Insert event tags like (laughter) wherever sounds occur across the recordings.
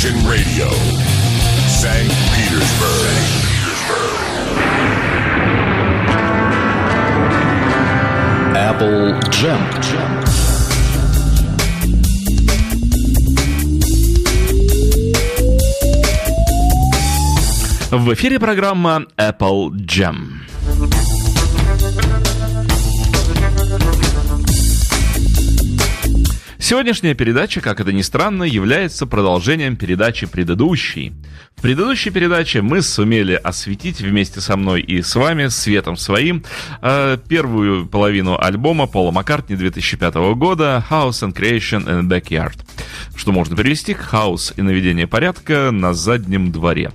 Imagine Radio, St. Petersburg. Apple Jam. В эфире программа Apple Jam. Сегодняшняя передача, как это ни странно, является продолжением передачи предыдущей. В предыдущей передаче мы сумели осветить вместе со мной и с вами, светом своим, э, первую половину альбома Пола Маккартни 2005 года «House and Creation in the Backyard», что можно перевести к «Хаус и наведение порядка на заднем дворе».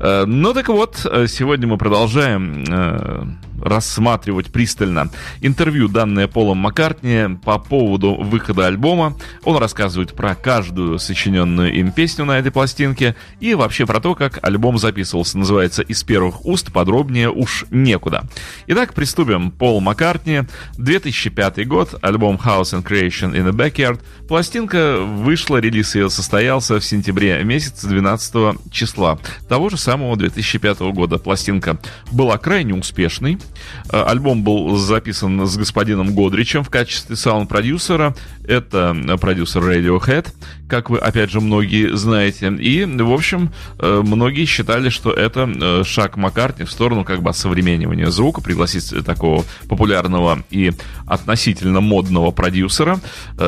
Э, ну так вот, э, сегодня мы продолжаем рассматривать пристально интервью, данное Полом Маккартни по поводу выхода альбома. Он рассказывает про каждую сочиненную им песню на этой пластинке и вообще про то, как альбом записывался. Называется «Из первых уст», подробнее уж некуда. Итак, приступим. Пол Маккартни, 2005 год, альбом House and Creation in the Backyard. Пластинка вышла, релиз ее состоялся в сентябре месяце 12 числа того же самого 2005 года. Пластинка была крайне успешной. Э, альбом был записан с господином Годричем в качестве саунд-продюсера. Это продюсер Radiohead, как вы, опять же, многие знаете. И, в общем, э, многие считали, что это э, шаг Маккартни в сторону как бы осовременивания звука, пригласить такого популярного и относительно модного продюсера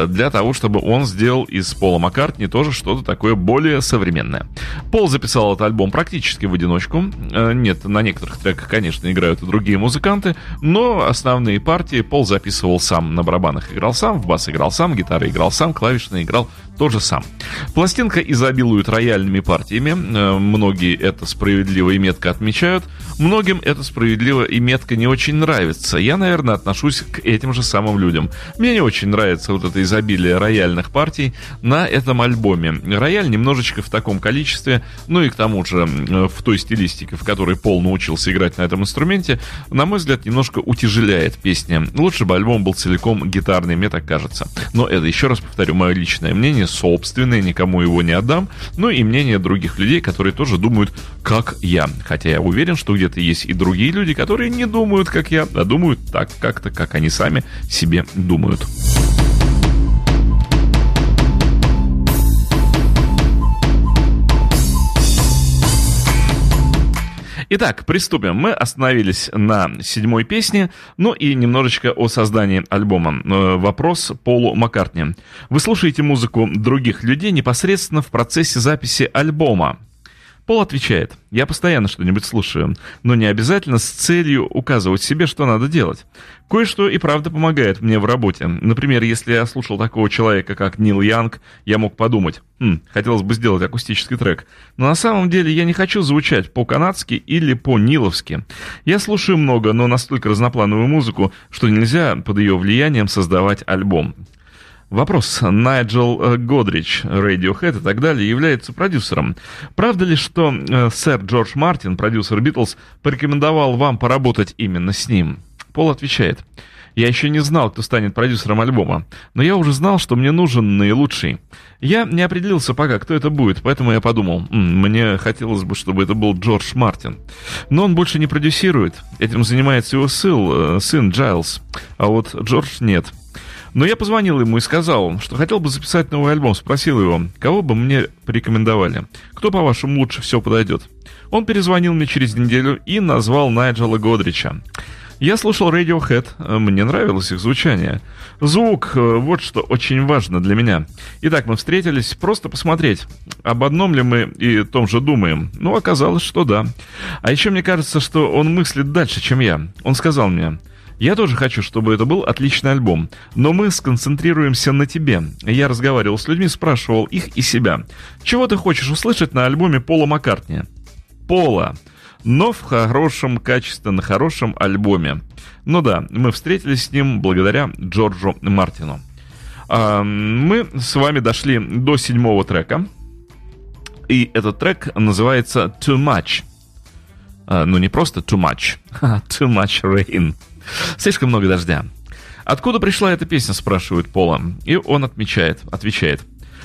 для того, чтобы он сделал из Пола Маккартни тоже что-то такое более современное. Пол записал этот альбом практически в одиночку. Нет, на некоторых треках, конечно, играют и другие музыканты, но основные партии Пол записывал сам. На барабанах играл сам, в бас играл сам, гитары играл сам, клавишные играл тоже сам. Пластинка изобилует рояльными партиями. Э, многие это справедливо и метко отмечают. Многим это справедливо и метко не очень нравится. Я, наверное, отношусь к этим же самым людям. Мне не очень нравится вот это изобилие рояльных партий на этом альбоме. Рояль немножечко в таком количестве, ну и к тому же в той стилистике, в которой Пол научился играть на этом инструменте, на мой взгляд, немножко утяжеляет песни. Лучше бы альбом был целиком гитарный, мне так кажется. Но это, еще раз повторю, мое личное мнение, собственное, никому его не отдам, ну и мнение других людей, которые тоже думают, как я. Хотя я уверен, что где-то есть и другие люди, которые не думают, как я, а думают так как-то, как они сами себе думают. Итак, приступим. Мы остановились на седьмой песне, ну и немножечко о создании альбома. Э, вопрос Полу Маккартни. Вы слушаете музыку других людей непосредственно в процессе записи альбома. Пол отвечает, я постоянно что-нибудь слушаю, но не обязательно с целью указывать себе, что надо делать. Кое-что и правда помогает мне в работе. Например, если я слушал такого человека, как Нил Янг, я мог подумать, хм, хотелось бы сделать акустический трек. Но на самом деле я не хочу звучать по-канадски или по-ниловски. Я слушаю много, но настолько разноплановую музыку, что нельзя под ее влиянием создавать альбом. Вопрос. Найджел э, Годрич, Radiohead и так далее, является продюсером. Правда ли, что э, сэр Джордж Мартин, продюсер Битлз, порекомендовал вам поработать именно с ним? Пол отвечает. Я еще не знал, кто станет продюсером альбома, но я уже знал, что мне нужен наилучший. Я не определился пока, кто это будет, поэтому я подумал, М, мне хотелось бы, чтобы это был Джордж Мартин. Но он больше не продюсирует, этим занимается его сын, э, сын Джайлз, а вот Джордж нет. Но я позвонил ему и сказал, что хотел бы записать новый альбом. Спросил его, кого бы мне порекомендовали. Кто, по-вашему, лучше всего подойдет? Он перезвонил мне через неделю и назвал Найджела Годрича. Я слушал Radiohead, мне нравилось их звучание. Звук, э, вот что очень важно для меня. Итак, мы встретились просто посмотреть, об одном ли мы и том же думаем. Ну, оказалось, что да. А еще мне кажется, что он мыслит дальше, чем я. Он сказал мне, я тоже хочу, чтобы это был отличный альбом, но мы сконцентрируемся на тебе. Я разговаривал с людьми, спрашивал их и себя. Чего ты хочешь услышать на альбоме Пола Маккартни? Пола. Но в хорошем качестве, на хорошем альбоме. Ну да, мы встретились с ним благодаря Джорджу Мартину. А, мы с вами дошли до седьмого трека. И этот трек называется Too Much. А, ну не просто Too Much, а (laughs) Too Much Rain. Слишком много дождя. Откуда пришла эта песня, спрашивают Пола. И он отмечает, отвечает.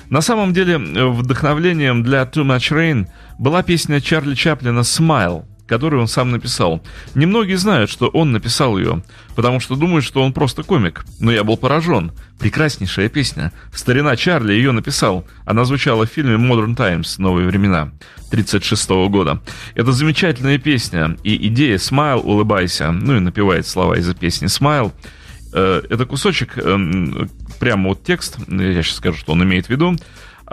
На самом деле, вдохновлением для Too Much Rain была песня Чарли Чаплина «Smile», которую он сам написал. Немногие знают, что он написал ее, потому что думают, что он просто комик. Но я был поражен. Прекраснейшая песня. Старина Чарли ее написал. Она звучала в фильме Modern Times «Новые времена» 1936 года. Это замечательная песня. И идея «Смайл, улыбайся», ну и напевает слова из-за песни «Смайл», э, это кусочек, эм, прямо вот текст, я сейчас скажу, что он имеет в виду,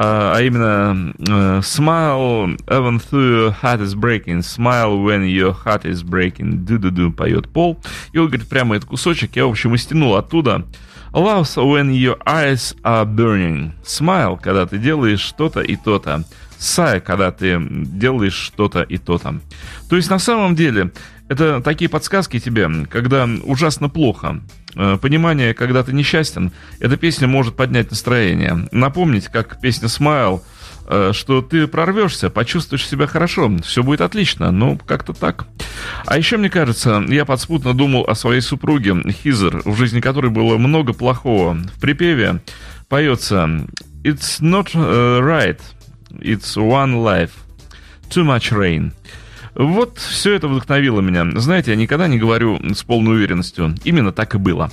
а, а именно uh, Smile even though your heart is breaking, smile when your heart is breaking, ду-ду-ду, поет Пол. И он говорит, прямо этот кусочек, я, в общем, и стянул оттуда. Love when your eyes are burning. Smile, когда ты делаешь что-то и то-то. Sigh, когда ты делаешь что-то и то-то. То есть, на самом деле, это такие подсказки тебе, когда ужасно плохо. Э, понимание, когда ты несчастен, эта песня может поднять настроение. Напомнить, как песня «Смайл», э, что ты прорвешься, почувствуешь себя хорошо, все будет отлично, ну, как-то так. А еще, мне кажется, я подспутно думал о своей супруге Хизер, в жизни которой было много плохого. В припеве поется «It's not э, right, it's one life, too much rain». Вот все это вдохновило меня. Знаете, я никогда не говорю с полной уверенностью. Именно так и было.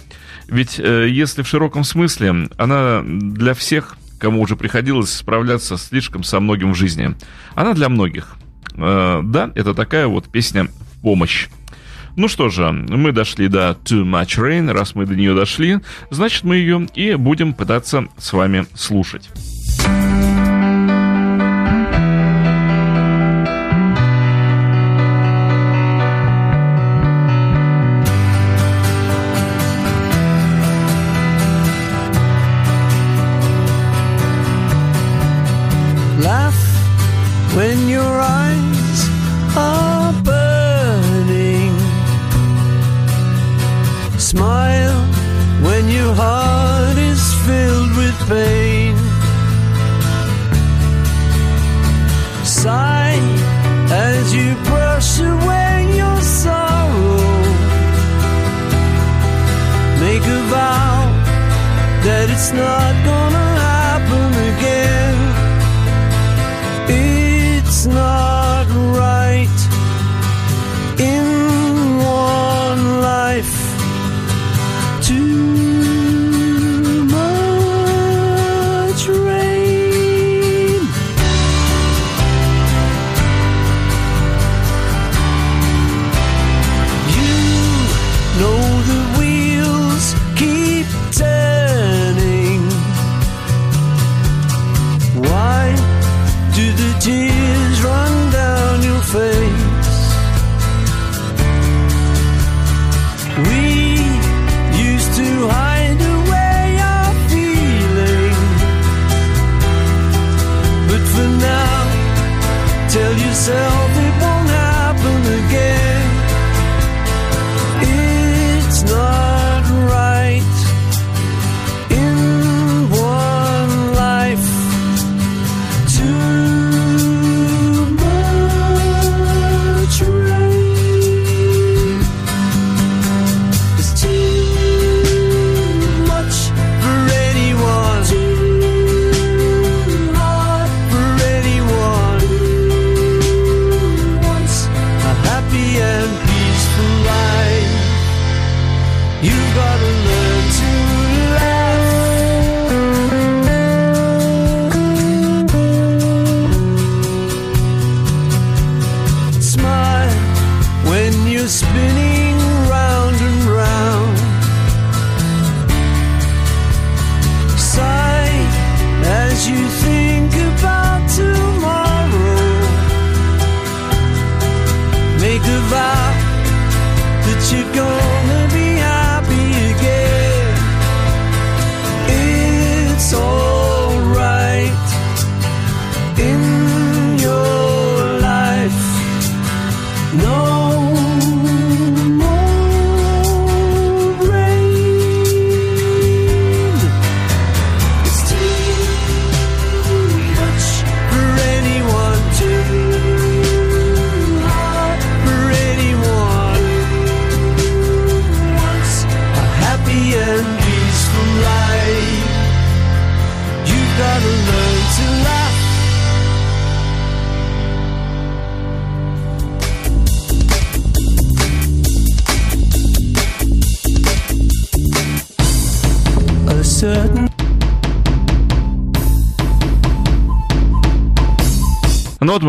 Ведь э, если в широком смысле, она для всех, кому уже приходилось справляться слишком со многим в жизни. Она для многих. Э, да, это такая вот песня в помощь. Ну что же, мы дошли до Too Much Rain. Раз мы до нее дошли, значит мы ее и будем пытаться с вами слушать. it's not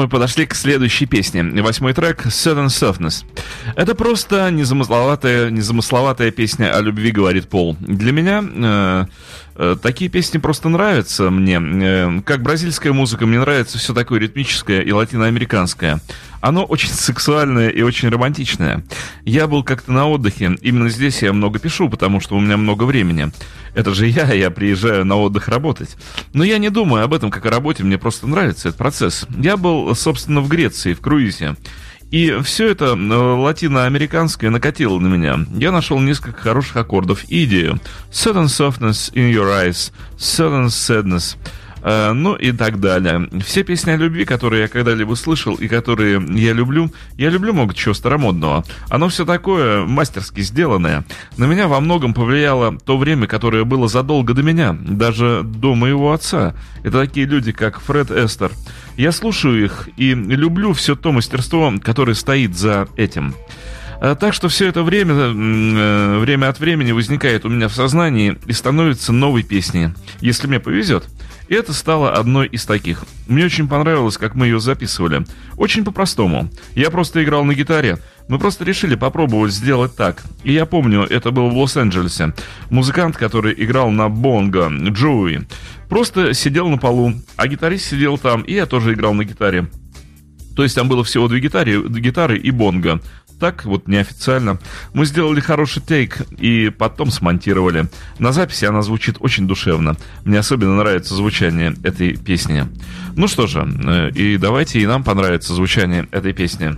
подошли к следующей песне. Восьмой трек Sudden Softness. Это просто незамысловатая, незамысловатая песня о любви, говорит Пол. Для меня э, такие песни просто нравятся мне. Э, как бразильская музыка, мне нравится все такое ритмическое и латиноамериканское. Оно очень (laughs) сексуальное и очень романтичное. Я был как-то на отдыхе. Именно здесь я много пишу, потому что у меня много времени. Это же я, я приезжаю на отдых работать. Но я не думаю об этом как о работе, мне просто нравится этот процесс. Я был, собственно, в Греции, в круизе. И все это латиноамериканское накатило на меня. Я нашел несколько хороших аккордов идею. Sudden softness in your eyes, sudden sadness – Э, ну и так далее. Все песни о любви, которые я когда-либо слышал и которые я люблю, я люблю много чего старомодного. Оно все такое мастерски сделанное. На меня во многом повлияло то время, которое было задолго до меня, даже до моего отца. Это такие люди, как Фред Эстер. Я слушаю их и люблю все то мастерство, которое стоит за этим. Э, так что все это время, э, время от времени возникает у меня в сознании и становится новой песней. Если мне повезет. И это стало одной из таких. Мне очень понравилось, как мы ее записывали. Очень по-простому. Я просто играл на гитаре. Мы просто решили попробовать сделать так. И я помню, это было в Лос-Анджелесе. Музыкант, который играл на бонго, Джоуи, просто сидел на полу, а гитарист сидел там, и я тоже играл на гитаре. То есть там было всего две гитары, гитары и бонго так вот неофициально. Мы сделали хороший тейк и потом смонтировали. На записи она звучит очень душевно. Мне особенно нравится звучание этой песни. Ну что же, э, и давайте и нам понравится звучание этой песни.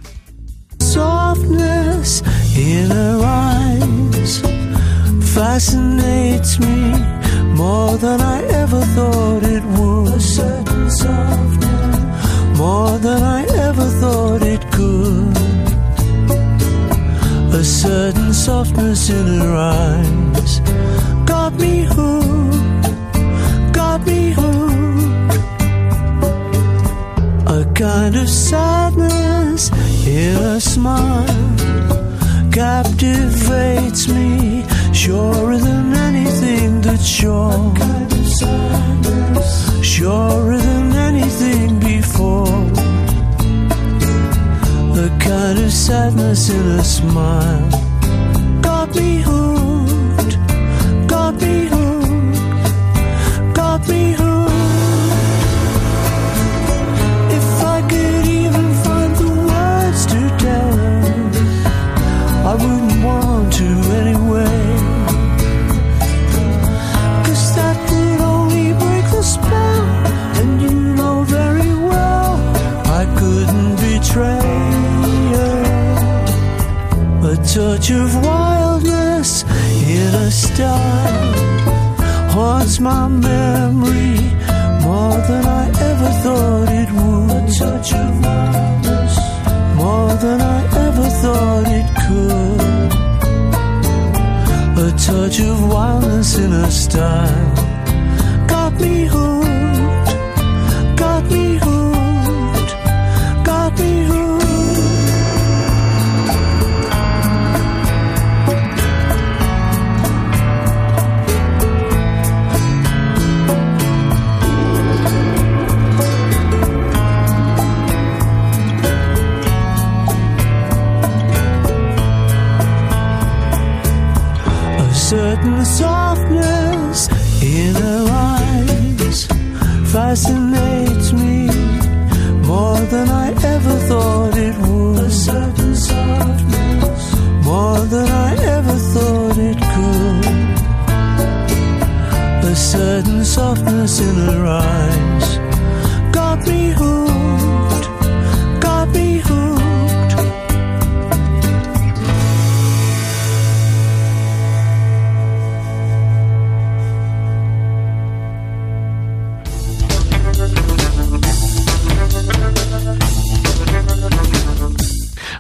Softness in her eyes fascinates me more than I ever thought it would. A certain softness, more than I ever thought it could. A certain softness in her eyes got me hooked, got me hooked. A kind of sadness in her smile captivates me, surer than anything that's sure. Kind of surer than anything before the kind of sadness in a smile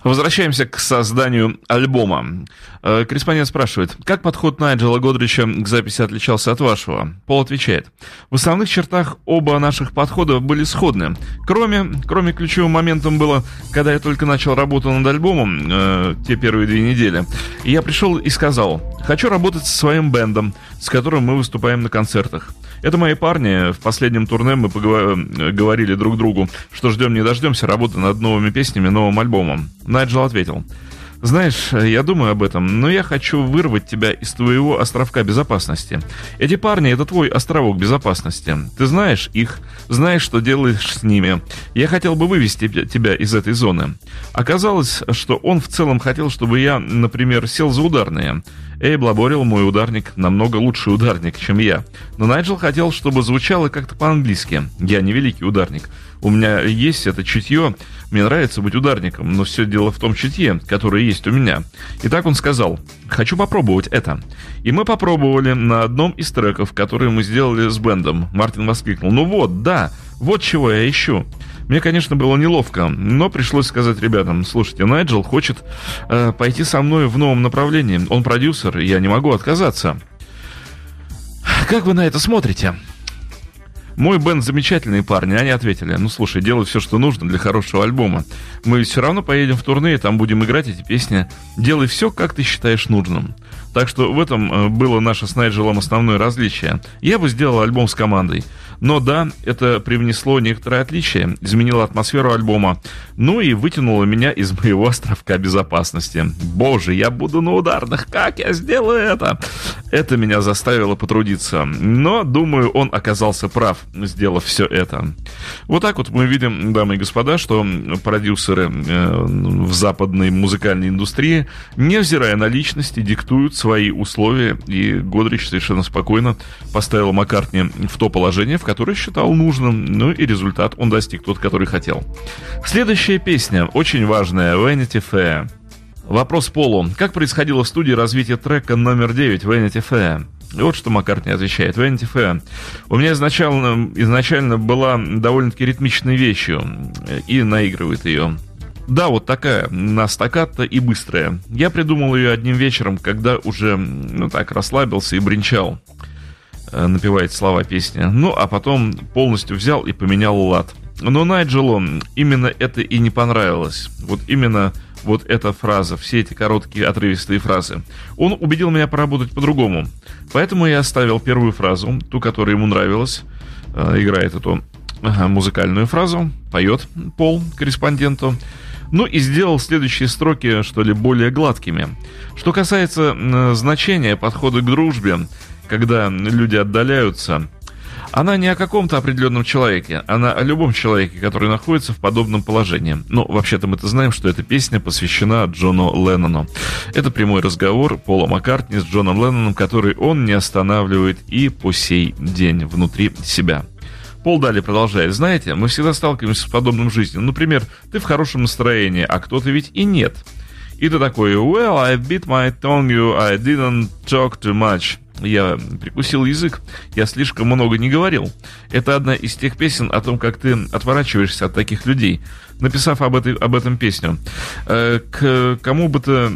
Возвращаемся к созданию альбома. Э, корреспондент спрашивает, как подход Найджела Годрича к записи отличался от вашего? Пол отвечает, в основных чертах оба наших подхода были сходны. Кроме, кроме ключевым моментом было, когда я только начал работу над альбомом, э, те первые две недели, я пришел и сказал, хочу работать со своим бендом, с которым мы выступаем на концертах. Это мои парни. В последнем турне мы поговор- говорили друг другу, что ждем не дождемся работы над новыми песнями, новым альбомом. Найджел ответил. Знаешь, я думаю об этом, но я хочу вырвать тебя из твоего островка безопасности. Эти парни — это твой островок безопасности. Ты знаешь их, знаешь, что делаешь с ними. Я хотел бы вывести тебя из этой зоны. Оказалось, что он в целом хотел, чтобы я, например, сел за ударные. Эйб лаборил мой ударник намного лучший ударник, чем я. Но Найджел хотел, чтобы звучало как-то по-английски. Я не великий ударник. У меня есть это чутье, мне нравится быть ударником, но все дело в том чутье, которое есть у меня. И так он сказал, хочу попробовать это. И мы попробовали на одном из треков, которые мы сделали с бендом. Мартин воскликнул, ну вот, да, вот чего я ищу. Мне, конечно, было неловко, но пришлось сказать ребятам, слушайте, Найджел хочет э, пойти со мной в новом направлении. Он продюсер, и я не могу отказаться. Как вы на это смотрите? Мой бенд замечательные парни, они ответили, ну слушай, делай все, что нужно для хорошего альбома. Мы все равно поедем в турне, и там будем играть эти песни. Делай все, как ты считаешь нужным. Так что в этом э, было наше с Найджелом основное различие. Я бы сделал альбом с командой. Но да, это привнесло некоторые отличия, изменило атмосферу альбома, ну и вытянуло меня из моего островка безопасности. Боже, я буду на ударных, как я сделаю это? Это меня заставило потрудиться. Но, думаю, он оказался прав, сделав все это. Вот так вот мы видим, дамы и господа, что продюсеры э, в западной музыкальной индустрии, невзирая на личности, диктуют свои условия, и Годрич совершенно спокойно поставил Маккартни в то положение, в которое считал нужным, ну и результат он достиг тот, который хотел. Следующая песня, очень важная, Vanity Fair. Вопрос Полу. Как происходило в студии развитие трека номер 9 Vanity Fair? И вот что Маккартни отвечает. Vanity Fair. У меня изначально, изначально была довольно-таки ритмичной вещью, и наигрывает ее. Да, вот такая, на стаккато и быстрая. Я придумал ее одним вечером, когда уже, ну так, расслабился и бренчал, э, напевает слова песни. Ну, а потом полностью взял и поменял лад. Но Найджелу именно это и не понравилось. Вот именно вот эта фраза, все эти короткие отрывистые фразы. Он убедил меня поработать по-другому. Поэтому я оставил первую фразу, ту, которая ему нравилась, э, играет эту музыкальную фразу, поет Пол корреспонденту. Ну и сделал следующие строки, что ли, более гладкими. Что касается значения подхода к дружбе, когда люди отдаляются, она не о каком-то определенном человеке, она о любом человеке, который находится в подобном положении. Ну, вообще-то мы-то знаем, что эта песня посвящена Джону Леннону. Это прямой разговор Пола Маккартни с Джоном Ленноном, который он не останавливает и по сей день внутри себя. Пол далее продолжает. Знаете, мы всегда сталкиваемся с подобным в жизни. Например, ты в хорошем настроении, а кто-то ведь и нет. И ты такой, well, I bit my tongue, you, I didn't talk too much. Я прикусил язык, я слишком много не говорил. Это одна из тех песен о том, как ты отворачиваешься от таких людей написав об, этой, об этом песню. Э, к кому бы то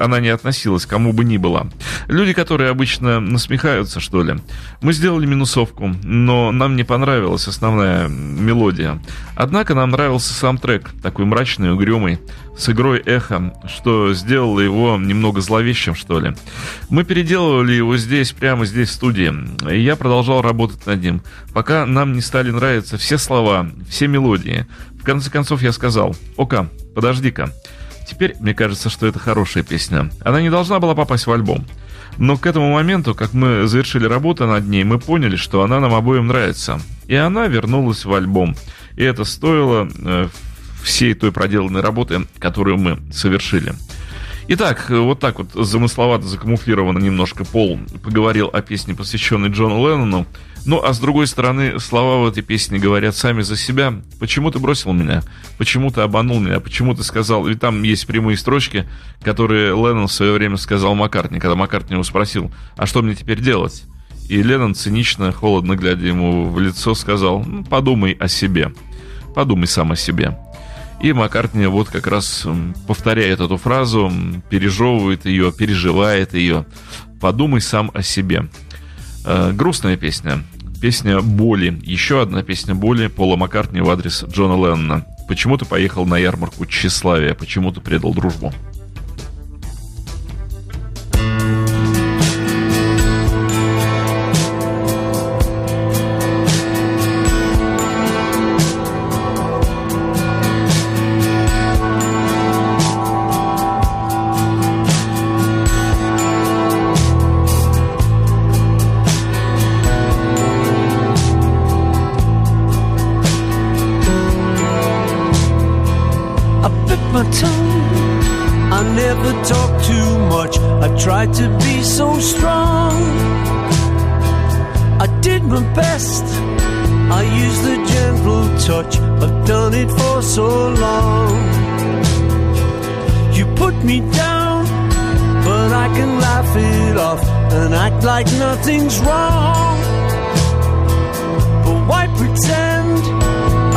она ни относилась, кому бы ни было. Люди, которые обычно насмехаются, что ли. Мы сделали минусовку, но нам не понравилась основная мелодия. Однако нам нравился сам трек, такой мрачный, угрюмый, с игрой эхо, что сделало его немного зловещим, что ли. Мы переделывали его здесь, прямо здесь, в студии. И я продолжал работать над ним, пока нам не стали нравиться все слова, все мелодии. В конце концов я сказал, «Ока, подожди-ка». Теперь мне кажется, что это хорошая песня. Она не должна была попасть в альбом. Но к этому моменту, как мы завершили работу над ней, мы поняли, что она нам обоим нравится. И она вернулась в альбом. И это стоило э, всей той проделанной работы, которую мы совершили. Итак, вот так вот замысловато, закамуфлированно немножко Пол поговорил о песне, посвященной Джону Леннону. Ну, а с другой стороны, слова в этой песне говорят сами за себя. Почему ты бросил меня? Почему ты обманул меня? Почему ты сказал... Ведь там есть прямые строчки, которые Леннон в свое время сказал Маккартни, когда Маккартни его спросил, а что мне теперь делать? И Леннон цинично, холодно глядя ему в лицо, сказал, ну, подумай о себе. Подумай сам о себе. И Маккартни вот как раз повторяет эту фразу, пережевывает ее, переживает ее. Подумай сам о себе. Э, грустная песня. Песня боли. Еще одна песня боли Пола Маккартни в адрес Джона Леннона. Почему ты поехал на ярмарку тщеславия? Почему ты предал дружбу? so long. You put me down, but I can laugh it off and act like nothing's wrong. But why pretend?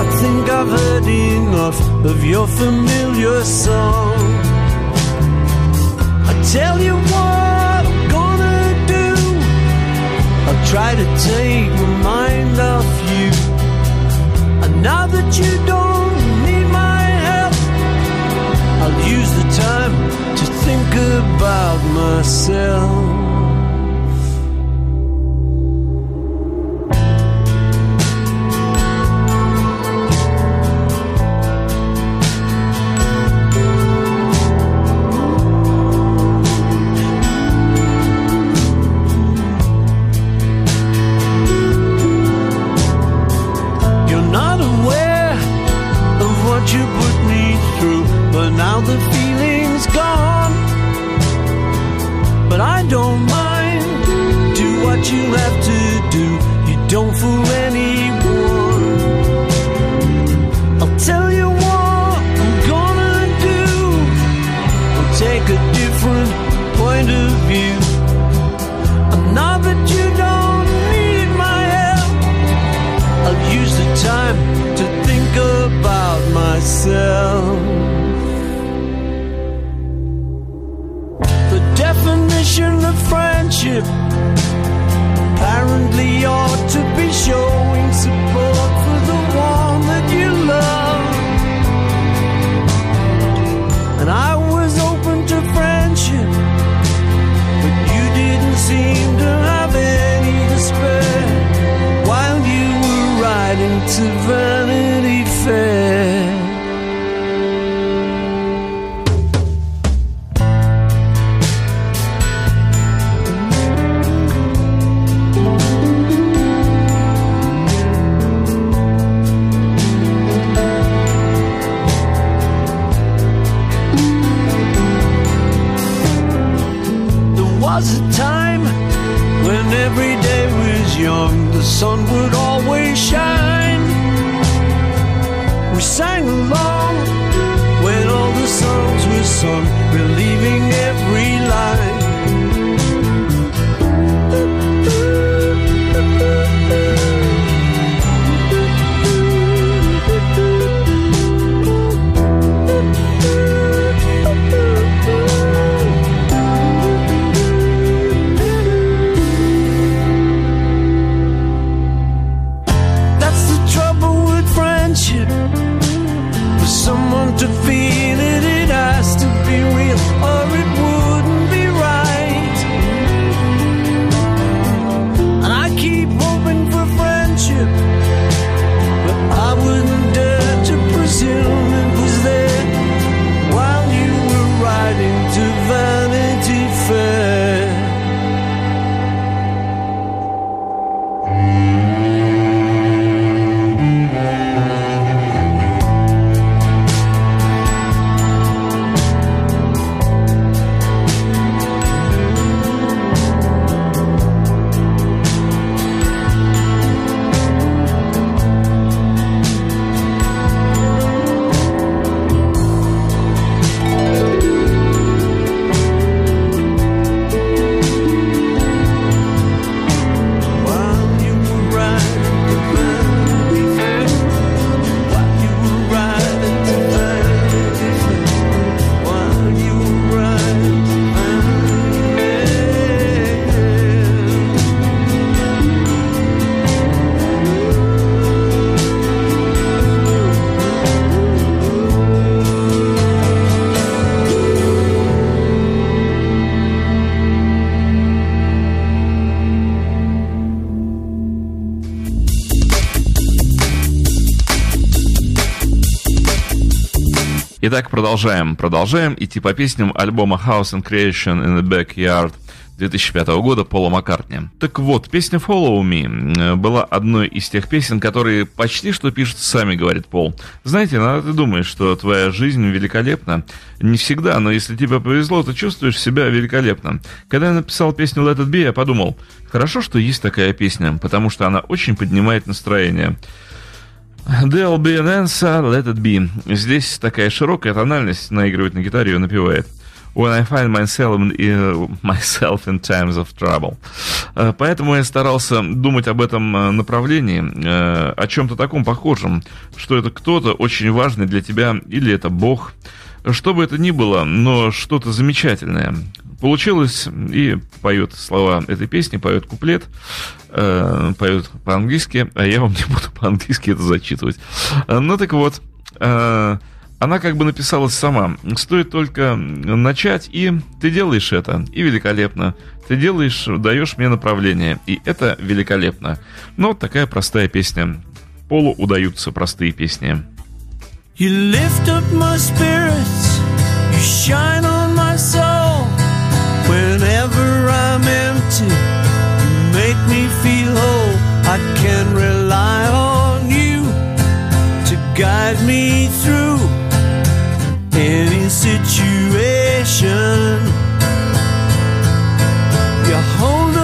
I think I've heard enough of your familiar song. I tell you what I'm gonna do. I'll try to take my mind off you. And now that you don't. use the time to think about myself. Продолжаем, продолжаем идти типа по песням альбома House and Creation in the Backyard 2005 года Пола Маккартни. Так вот, песня Follow Me э, была одной из тех песен, которые почти что пишут сами, говорит Пол. Знаете, иногда ты думаешь, что твоя жизнь великолепна. Не всегда, но если тебе повезло, ты чувствуешь себя великолепно. Когда я написал песню Let It Be, я подумал, хорошо, что есть такая песня, потому что она очень поднимает настроение. There'll be an answer, let it be. Здесь такая широкая тональность, наигрывает на гитаре и напевает. When I find myself in, uh, myself in times of trouble. Uh, поэтому я старался думать об этом uh, направлении, о чем-то таком похожем, что это кто-то очень важный для тебя, или это Бог, что бы это ни было, но что-то замечательное. Получилось, и поет слова этой песни, поет куплет, э, поет по-английски, а я вам (laughs) не буду по-английски это зачитывать. Ну так вот, э, она как бы написалась сама. Стоит только начать, и ты делаешь это, и великолепно. Ты делаешь, даешь мне направление, и это великолепно. Но вот такая простая песня. Полу удаются простые песни. You lift up my spirits, you shine on my soul. Whenever I'm empty, you make me feel whole. I can rely on you to guide me through any situation. You hold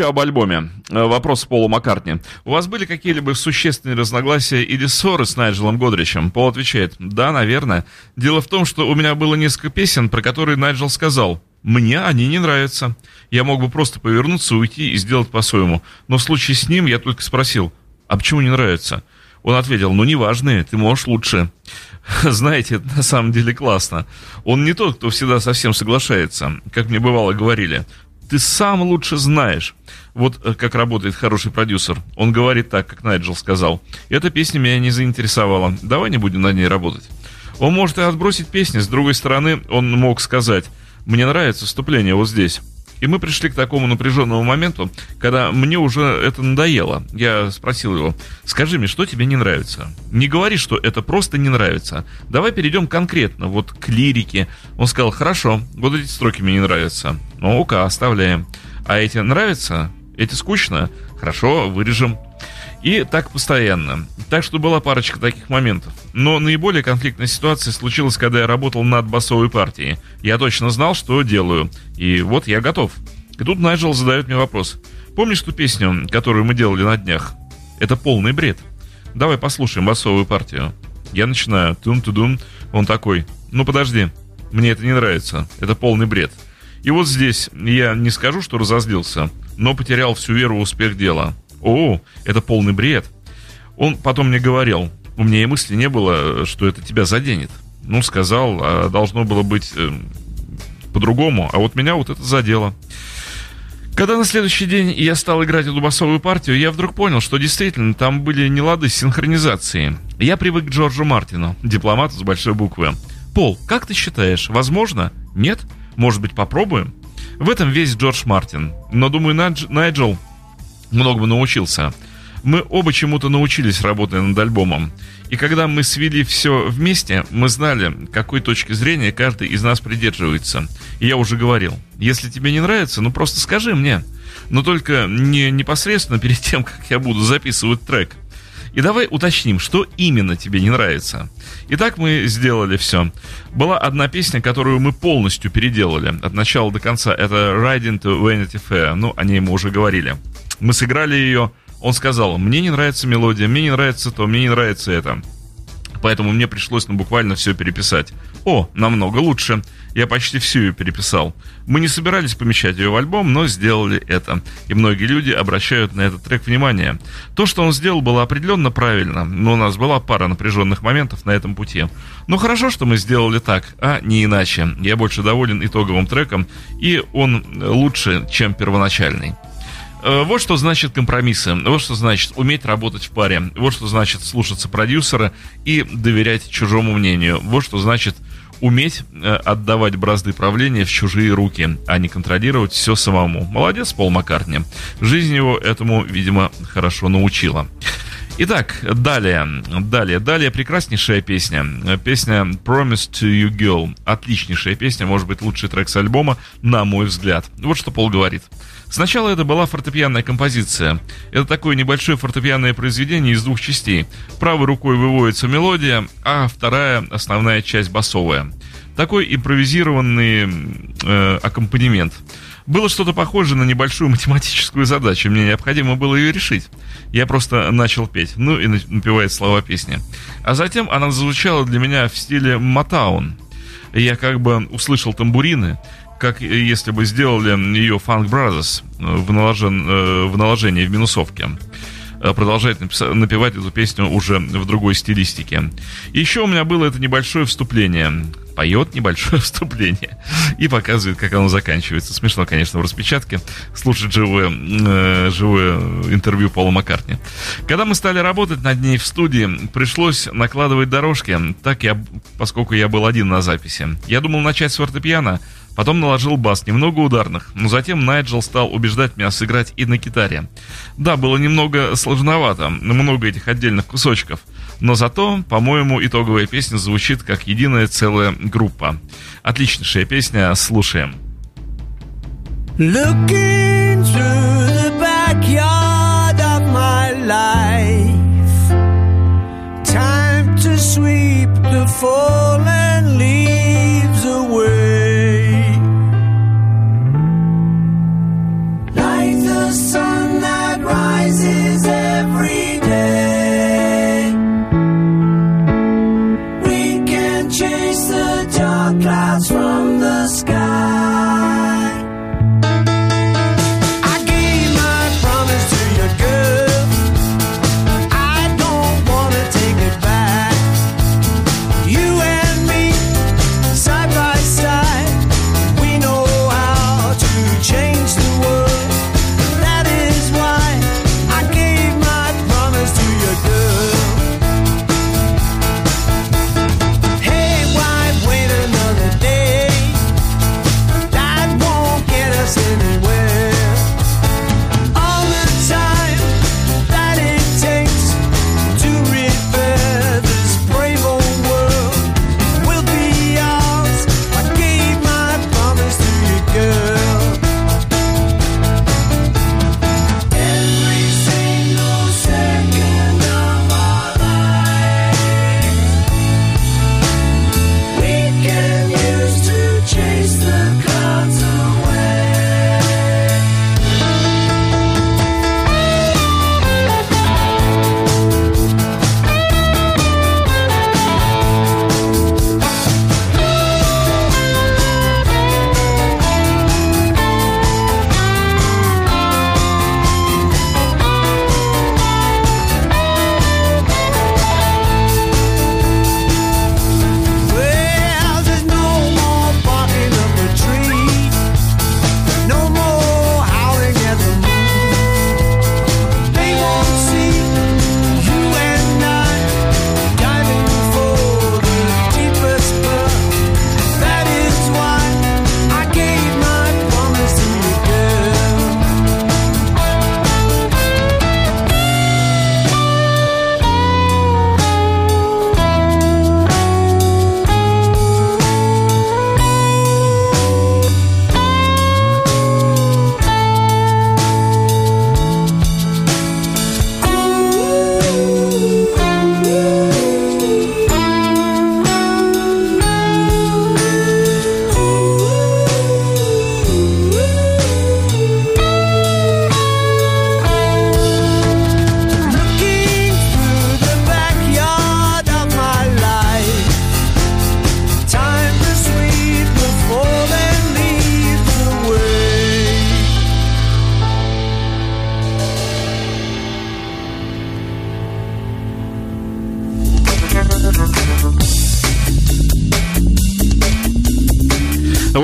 еще об альбоме. Э, Вопрос Полу Маккартни. У вас были какие-либо существенные разногласия или ссоры с Найджелом Годричем? Пол отвечает, да, наверное. Дело в том, что у меня было несколько песен, про которые Найджел сказал, мне они не нравятся. Я мог бы просто повернуться, уйти и сделать по-своему. Но в случае с ним я только спросил, а почему не нравится? Он ответил, ну неважные, ты можешь лучше. (laughs) Знаете, это на самом деле классно. Он не тот, кто всегда совсем соглашается, как мне бывало говорили. Ты сам лучше знаешь. Вот э, как работает хороший продюсер. Он говорит так, как Найджел сказал. Эта песня меня не заинтересовала. Давай не будем над ней работать. Он может и отбросить песни. С другой стороны, он мог сказать, мне нравится вступление вот здесь. И мы пришли к такому напряженному моменту, когда мне уже это надоело. Я спросил его, скажи мне, что тебе не нравится? Не говори, что это просто не нравится. Давай перейдем конкретно, вот к лирике. Он сказал, хорошо, вот эти строки мне не нравятся. Ну, ок, оставляем. А эти нравятся? Эти скучно? Хорошо, вырежем. И так постоянно. Так что была парочка таких моментов. Но наиболее конфликтная ситуация случилась, когда я работал над басовой партией. Я точно знал, что делаю. И вот я готов. И тут Найджел задает мне вопрос. Помнишь ту песню, которую мы делали на днях? Это полный бред. Давай послушаем басовую партию. Я начинаю. Тун-тудун. Он такой. Ну подожди. Мне это не нравится. Это полный бред. И вот здесь я не скажу, что разозлился, но потерял всю веру в успех дела. О, это полный бред. Он потом мне говорил, у меня и мысли не было, что это тебя заденет. Ну, сказал, а должно было быть э, по-другому, а вот меня вот это задело. Когда на следующий день я стал играть эту басовую партию, я вдруг понял, что действительно там были нелады с синхронизацией. Я привык к Джорджу Мартину, дипломату с большой буквы. Пол, как ты считаешь, возможно? Нет? Может быть, попробуем? В этом весь Джордж Мартин. Но, думаю. Найджел многому научился. Мы оба чему-то научились, работая над альбомом. И когда мы свели все вместе, мы знали, какой точки зрения каждый из нас придерживается. И я уже говорил, если тебе не нравится, ну просто скажи мне. Но только не непосредственно перед тем, как я буду записывать трек. И давай уточним, что именно тебе не нравится. Итак, мы сделали все. Была одна песня, которую мы полностью переделали от начала до конца. Это Riding to Vanity Fair. Ну, о ней мы уже говорили. Мы сыграли ее. Он сказал, мне не нравится мелодия, мне не нравится то, мне не нравится это. Поэтому мне пришлось ну, буквально все переписать. О, намного лучше. Я почти всю ее переписал. Мы не собирались помещать ее в альбом, но сделали это. И многие люди обращают на этот трек внимание. То, что он сделал, было определенно правильно, но у нас была пара напряженных моментов на этом пути. Но хорошо, что мы сделали так, а не иначе. Я больше доволен итоговым треком, и он лучше, чем первоначальный. Э, вот что значит компромиссы, вот что значит уметь работать в паре, вот что значит слушаться продюсера и доверять чужому мнению, вот что значит уметь э, отдавать бразды правления в чужие руки, а не контролировать все самому. Молодец, Пол Маккартни. Жизнь его этому, видимо, хорошо научила. Итак, далее, далее, далее прекраснейшая песня. Песня Promise to You Girl. Отличнейшая песня, может быть, лучший трек с альбома, на мой взгляд. Вот что Пол говорит. Сначала это была фортепианная композиция. Это такое небольшое фортепианное произведение из двух частей. Правой рукой выводится мелодия, а вторая, основная часть басовая. Такой импровизированный э, аккомпанемент. Было что-то похожее на небольшую математическую задачу. Мне необходимо было ее решить. Я просто начал петь, ну и напевает слова песни. А затем она звучала для меня в стиле Матаун. Я как бы услышал тамбурины, как если бы сделали ее Funk Brothers в, наложен, э, в наложении в минусовке э, продолжает напевать эту песню уже в другой стилистике. Еще у меня было это небольшое вступление. Поет небольшое (laughs) вступление и показывает, как оно заканчивается. Смешно, конечно, в распечатке слушать живое, э, живое интервью Пола Маккартни. Когда мы стали работать над ней в студии, пришлось накладывать дорожки, так я, поскольку я был один на записи. Я думал начать с фортепиано, Потом наложил бас, немного ударных, но затем Найджел стал убеждать меня сыграть и на гитаре. Да, было немного сложновато, много этих отдельных кусочков, но зато, по-моему, итоговая песня звучит как единая целая группа. Отличнейшая песня, слушаем. Looking through the backyard of my life, time to sweep the fallen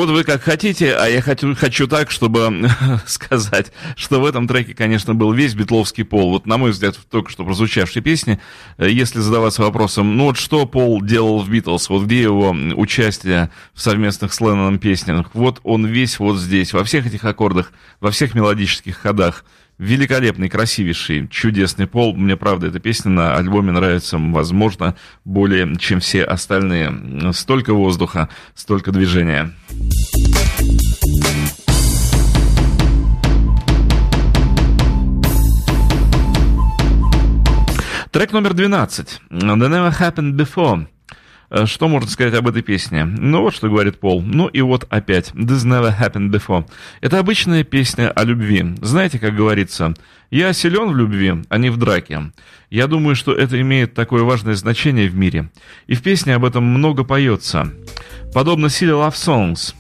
Вот вы как хотите, а я хочу, хочу так, чтобы (laughs) сказать, что в этом треке, конечно, был весь битловский пол. Вот, на мой взгляд, только что прозвучавшей песне, э, если задаваться вопросом, ну вот что Пол делал в Битлз, вот где его участие в совместных с Ленноном песнях, вот он весь вот здесь, во всех этих аккордах, во всех мелодических ходах. Великолепный, красивейший, чудесный пол. Мне, правда, эта песня на альбоме нравится, возможно, более, чем все остальные. Столько воздуха, столько движения. Трек номер 12. The Never Happened Before. Э, что можно сказать об этой песне? Ну вот что говорит Пол. Ну и вот опять. This never happened before. Это обычная песня о любви. Знаете, как говорится, я силен в любви, а не в драке. Я думаю, что это имеет такое важное значение в мире. И в песне об этом много поется. Подобно силе Love Songs.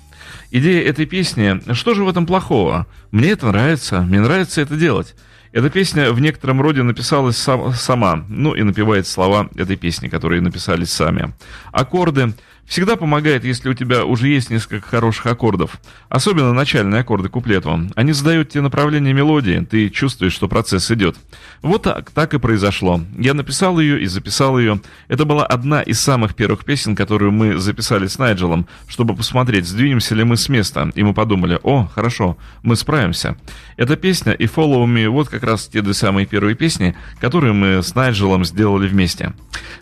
Идея этой песни, что же в этом плохого? Мне это нравится, мне нравится это делать. Эта песня в некотором роде написалась сам, сама, ну и напевает слова этой песни, которые написались сами. Аккорды Всегда помогает, если у тебя уже есть несколько хороших аккордов. Особенно начальные аккорды куплету. Они задают тебе направление мелодии, ты чувствуешь, что процесс идет. Вот так, так и произошло. Я написал ее и записал ее. Это была одна из самых первых песен, которую мы записали с Найджелом, чтобы посмотреть, сдвинемся ли мы с места. И мы подумали, о, хорошо, мы справимся. Эта песня и Follow Me вот как раз те самые первые песни, которые мы с Найджелом сделали вместе.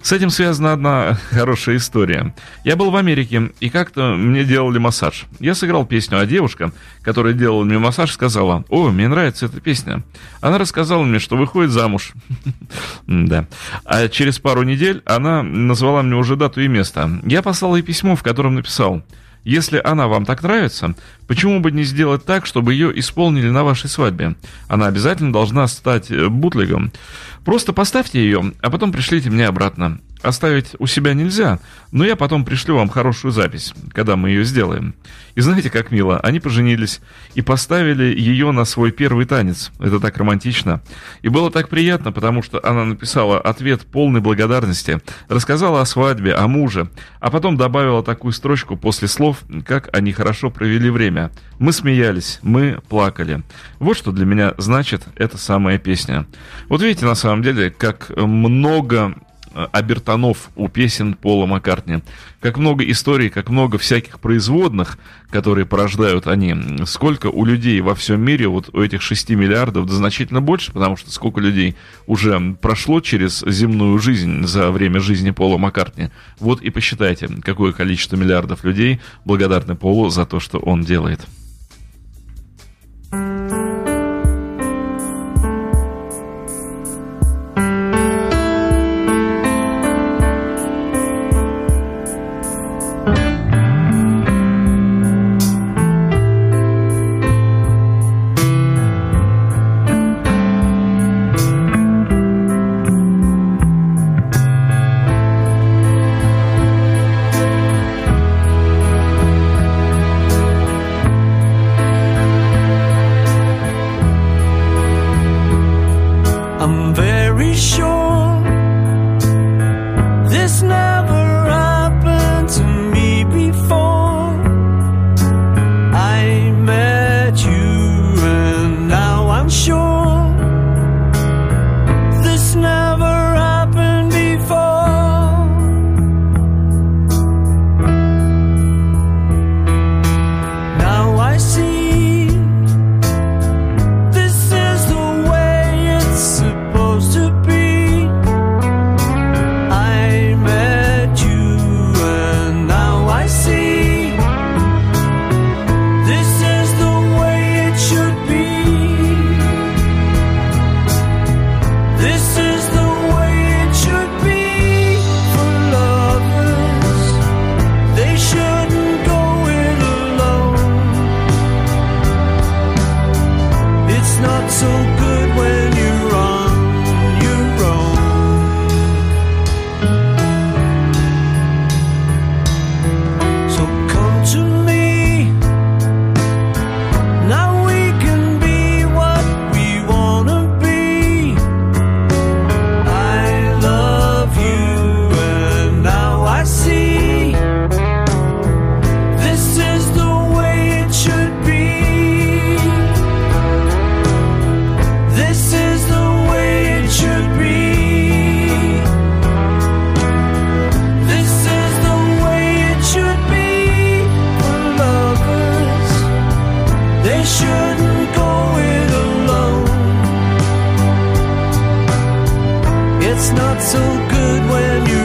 С этим связана одна (laughs) хорошая история. Я был в Америке, и как-то мне делали массаж. Я сыграл песню, а девушка, которая делала мне массаж, сказала, «О, мне нравится эта песня». Она рассказала мне, что выходит замуж. (laughs) Да. А через пару недель она назвала мне уже дату и место. Я послал ей письмо, в котором написал, если она вам так нравится, почему бы не сделать так, чтобы ее исполнили на вашей свадьбе? Она обязательно должна стать э, бутлегом. Просто поставьте ее, а потом пришлите мне обратно. Оставить у себя нельзя, но я потом пришлю вам хорошую запись, когда мы ее сделаем. И знаете, как мило, они поженились и поставили ее на свой первый танец. Это так романтично. И было так приятно, потому что она написала ответ полной благодарности, рассказала о свадьбе, о муже, а потом добавила такую строчку после слов, как они хорошо провели время. Мы смеялись, мы плакали. Вот что для меня значит эта самая песня. Вот видите, на самом деле, как много обертонов у песен Пола Маккартни. Как много историй, как много всяких производных, которые порождают они. Сколько у людей во всем мире, вот у этих 6 миллиардов, да значительно больше, потому что сколько людей уже прошло через земную жизнь за время жизни Пола Маккартни. Вот и посчитайте, какое количество миллиардов людей благодарны Полу за то, что он делает. not so good when you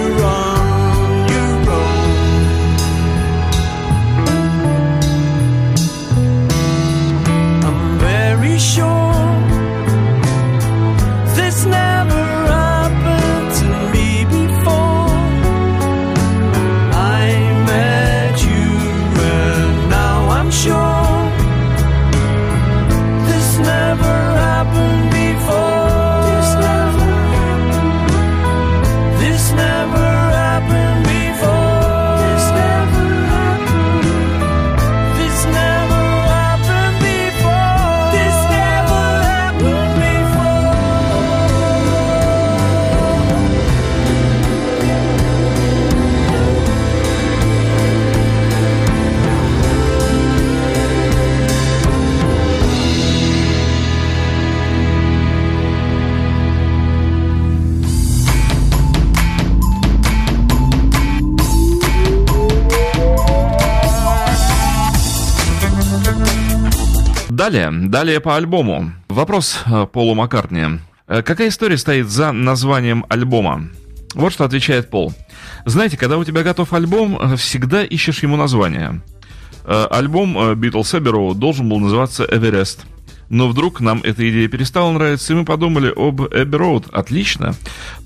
Далее, по альбому. Вопрос э, Полу Маккартни. Э, Какая история стоит за названием альбома? Вот что отвечает Пол. Знаете, когда у тебя готов альбом, э, всегда ищешь ему название. Альбом Beatles Road должен был называться Everest. Но вдруг нам эта идея перестала нравиться, и мы подумали об Abbey Road. Отлично.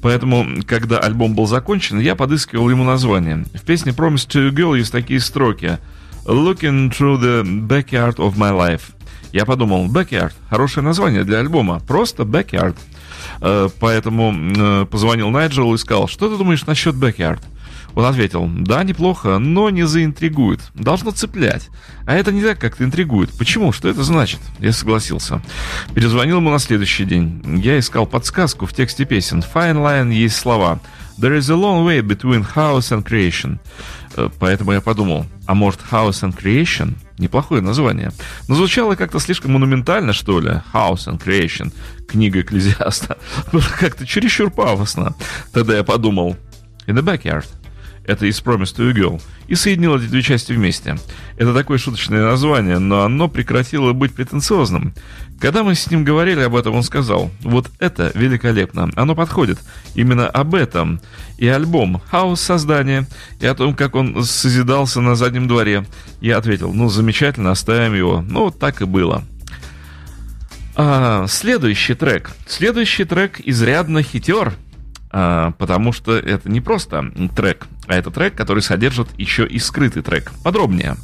Поэтому, когда альбом был закончен, я подыскивал ему название. В песне Promise to a Girl есть такие строки. Looking through the backyard of my life. Я подумал, Backyard, хорошее название для альбома, просто Backyard. Э, Поэтому э, позвонил Найджелу и сказал, что ты думаешь насчет Backyard? Он ответил, да, неплохо, но не заинтригует. Должно цеплять. А это не так как-то интригует. Почему? Что это значит? Я согласился. Перезвонил ему на следующий день. Я искал подсказку в тексте песен. Fine Line есть слова. There is a long way between house and creation. Э, Поэтому я подумал, а может House and Creation? Неплохое название. Но звучало как-то слишком монументально, что ли. House and Creation. Книга Экклезиаста. (laughs) Как-то чересчур пафосно. Тогда я подумал, In the Backyard. Это из Promise to Girl. И соединил эти две части вместе. Это такое шуточное название, но оно прекратило быть претенциозным. Когда мы с ним говорили об этом, он сказал, вот это великолепно, оно подходит. Именно об этом. И альбом «Хаос создания», и о том, как он созидался на заднем дворе. Я ответил, ну, замечательно, оставим его. Ну, вот так и было. А, следующий трек. Следующий трек изрядно хитер, а, потому что это не просто трек, а это трек, который содержит еще и скрытый трек. Подробнее.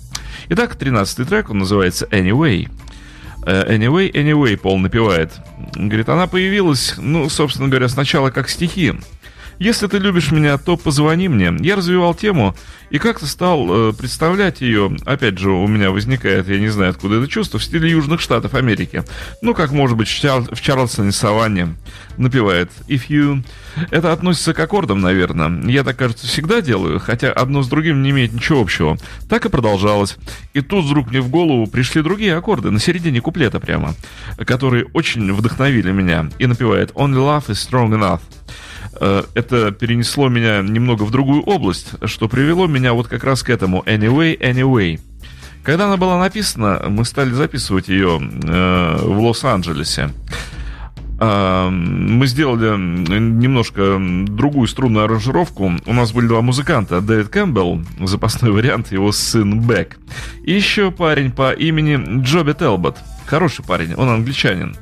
Итак, 13 трек, он называется Anyway. Э, Anyway, Anyway, Пол напевает. Говорит, она появилась, ну, собственно говоря, сначала как стихи. Если ты любишь меня, то позвони мне. Я развивал тему и как-то стал э, представлять ее. Опять же, у меня возникает, я не знаю, откуда это чувство, в стиле Южных Штатов Америки. Ну, как может быть в, Чар- в Чарльстоне Саванне напевает If you... Это относится к аккордам, наверное. Я так, кажется, всегда делаю, хотя одно с другим не имеет ничего общего. Так и продолжалось. И тут вдруг мне в голову пришли другие аккорды, на середине куплета прямо, которые очень вдохновили меня. И напевает Only love is strong enough. Э, Это перенесло меня немного в другую область, что привело меня вот как раз к этому Anyway, Anyway. Когда она была написана, мы стали записывать ее э, в Лос-Анджелесе. А, Мы сделали немножко другую струнную аранжировку. У нас были два музыканта. Дэвид Кэмпбелл, запасной (laughs) вариант, его сын Бэк. И еще парень по имени Джоби Телбот. Хороший парень, он англичанин.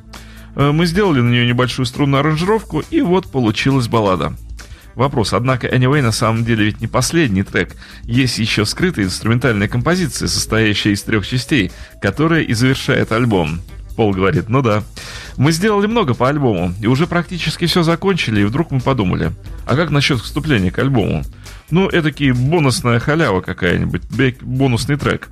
Э, Мы сделали на нее небольшую струнную аранжировку, и вот получилась баллада. Вопрос, однако Anyway на самом деле ведь не последний трек. Есть еще скрытая инструментальная композиция, состоящая из трех частей, которая и завершает альбом. Пол говорит, ну да. Мы сделали много по альбому, и уже практически все закончили, и вдруг мы подумали, а как насчет вступления к альбому? Ну, это бонусная халява какая-нибудь, бонусный трек.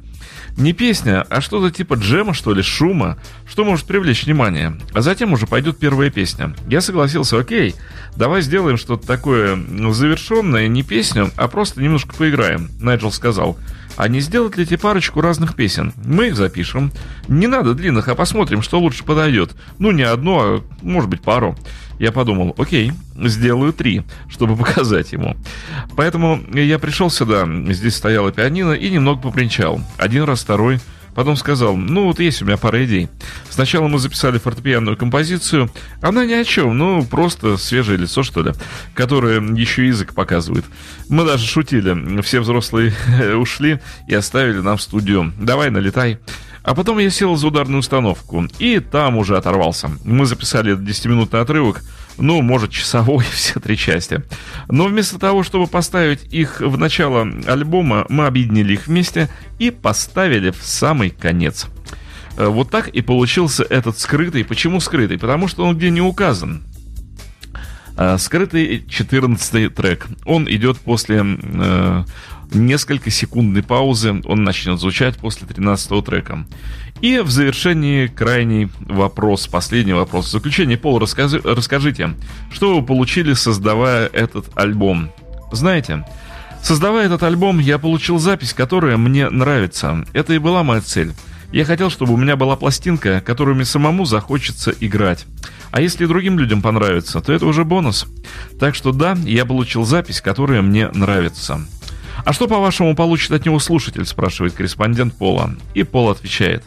Не песня, а что-то типа джема, что ли, шума, что может привлечь внимание. А затем уже пойдет первая песня. Я согласился, окей, давай сделаем что-то такое ну, завершенное, не песню, а просто немножко поиграем. Найджел сказал, а не сделать ли тебе парочку разных песен? Мы их запишем. Не надо длинных, а посмотрим, что лучше подойдет. Ну, не одну, а может быть пару. Я подумал, окей, сделаю три, чтобы показать ему. Поэтому я пришел сюда, здесь стояла пианино и немного попринчал. Один раз, второй. Потом сказал, ну вот есть у меня пара идей. Сначала мы записали фортепианную композицию. Она ни о чем, ну просто свежее лицо, что ли, которое еще язык показывает. Мы даже шутили. Все взрослые (laughs) ушли и оставили нам студию. Давай, налетай. А потом я сел за ударную установку, и там уже оторвался. Мы записали 10-минутный отрывок, ну, может, часовой, (laughs) все три части. Но вместо того, чтобы поставить их в начало альбома, мы объединили их вместе и поставили в самый конец. Э, Вот так и получился этот скрытый. Почему скрытый? Потому что он где не указан. Э, Скрытый 14 трек. Он идет после э, несколько секундной паузы. Он начнет звучать после 13 трека. И в завершении крайний вопрос, последний вопрос. В заключение, Пол, расскажи, расскажите, что вы получили, создавая этот альбом? Знаете, создавая этот альбом, я получил запись, которая мне нравится. Это и была моя цель. Я хотел, чтобы у меня была пластинка, которую мне самому захочется играть. А если другим людям понравится, то это уже бонус. Так что да, я получил запись, которая мне нравится. А что, по-вашему, получит от него слушатель, спрашивает корреспондент Пола. И Пол отвечает.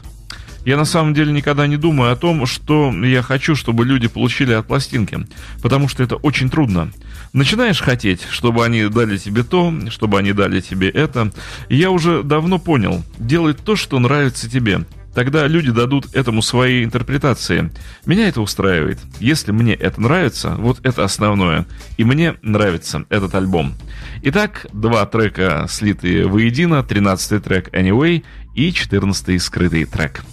Я на самом деле никогда не думаю о том, что я хочу, чтобы люди получили от пластинки, потому что это очень трудно. Начинаешь хотеть, чтобы они дали тебе то, чтобы они дали тебе это. И я уже давно понял, делай то, что нравится тебе. Тогда люди дадут этому свои интерпретации. Меня это устраивает. Если мне это нравится, вот это основное. И мне нравится этот альбом. Итак, два трека слитые воедино. 13 трек Anyway и 14 скрытый трек.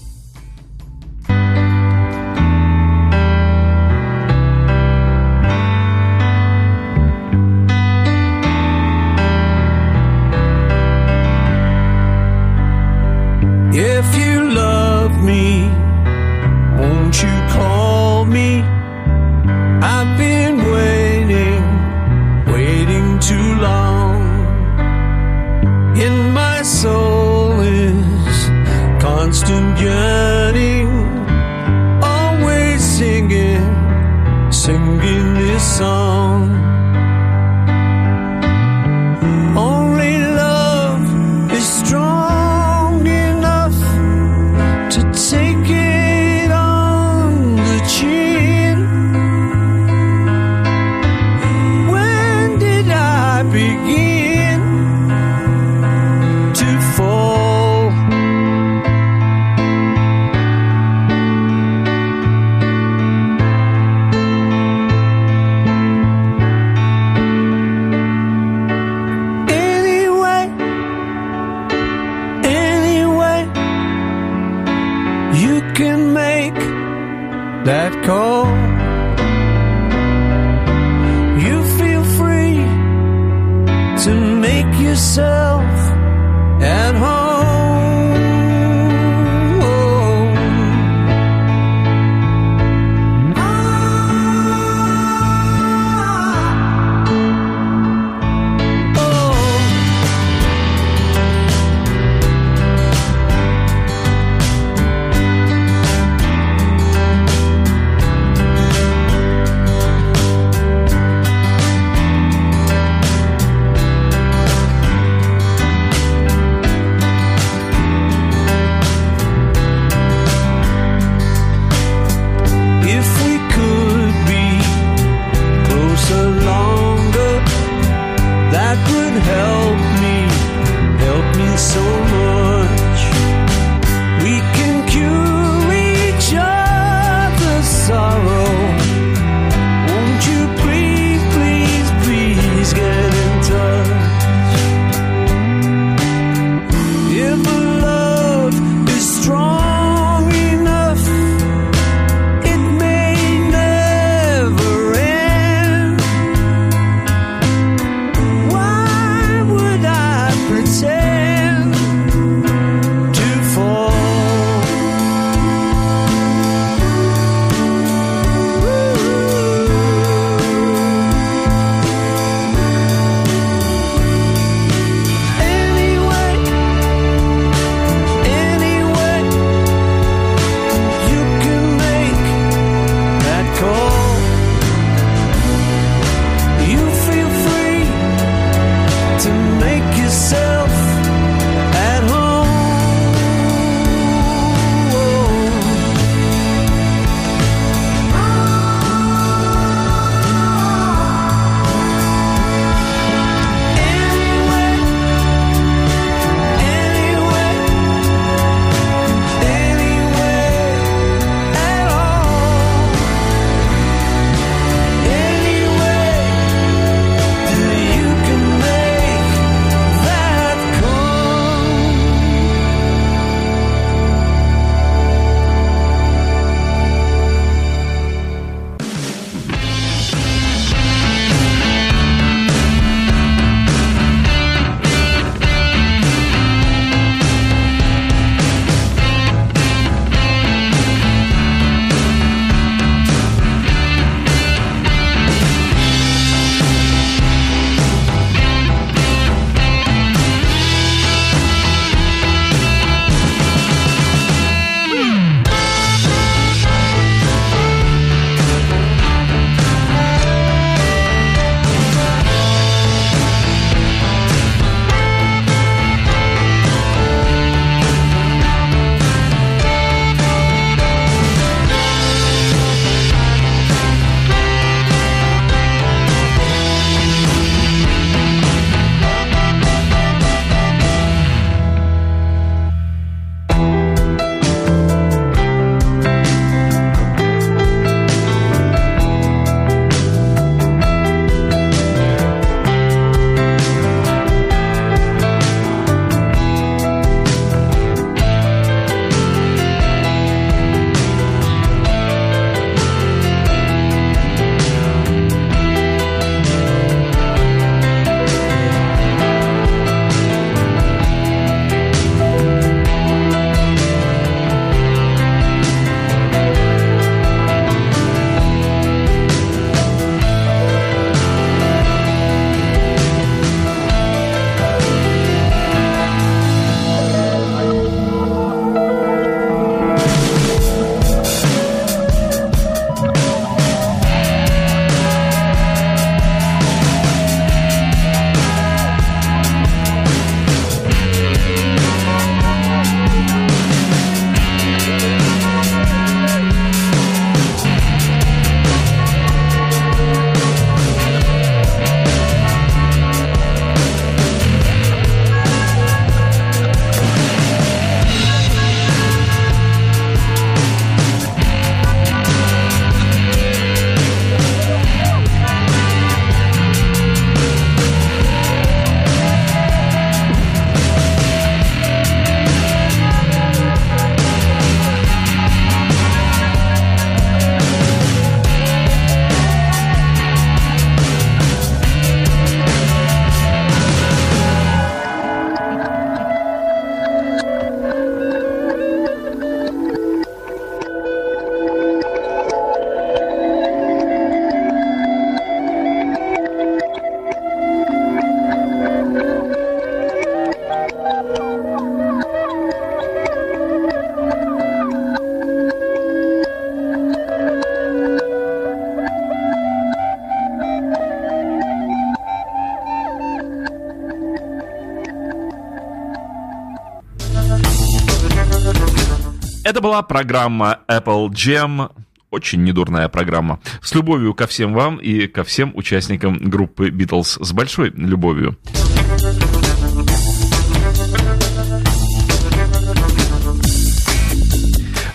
была программа Apple Jam. Очень недурная программа. С любовью ко всем вам и ко всем участникам группы Beatles. С большой любовью.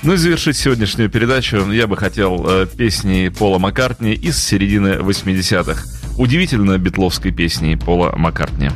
Ну и завершить сегодняшнюю передачу я бы хотел э, песни Пола Маккартни из середины 80-х. Удивительно битловской песни Пола Маккартни.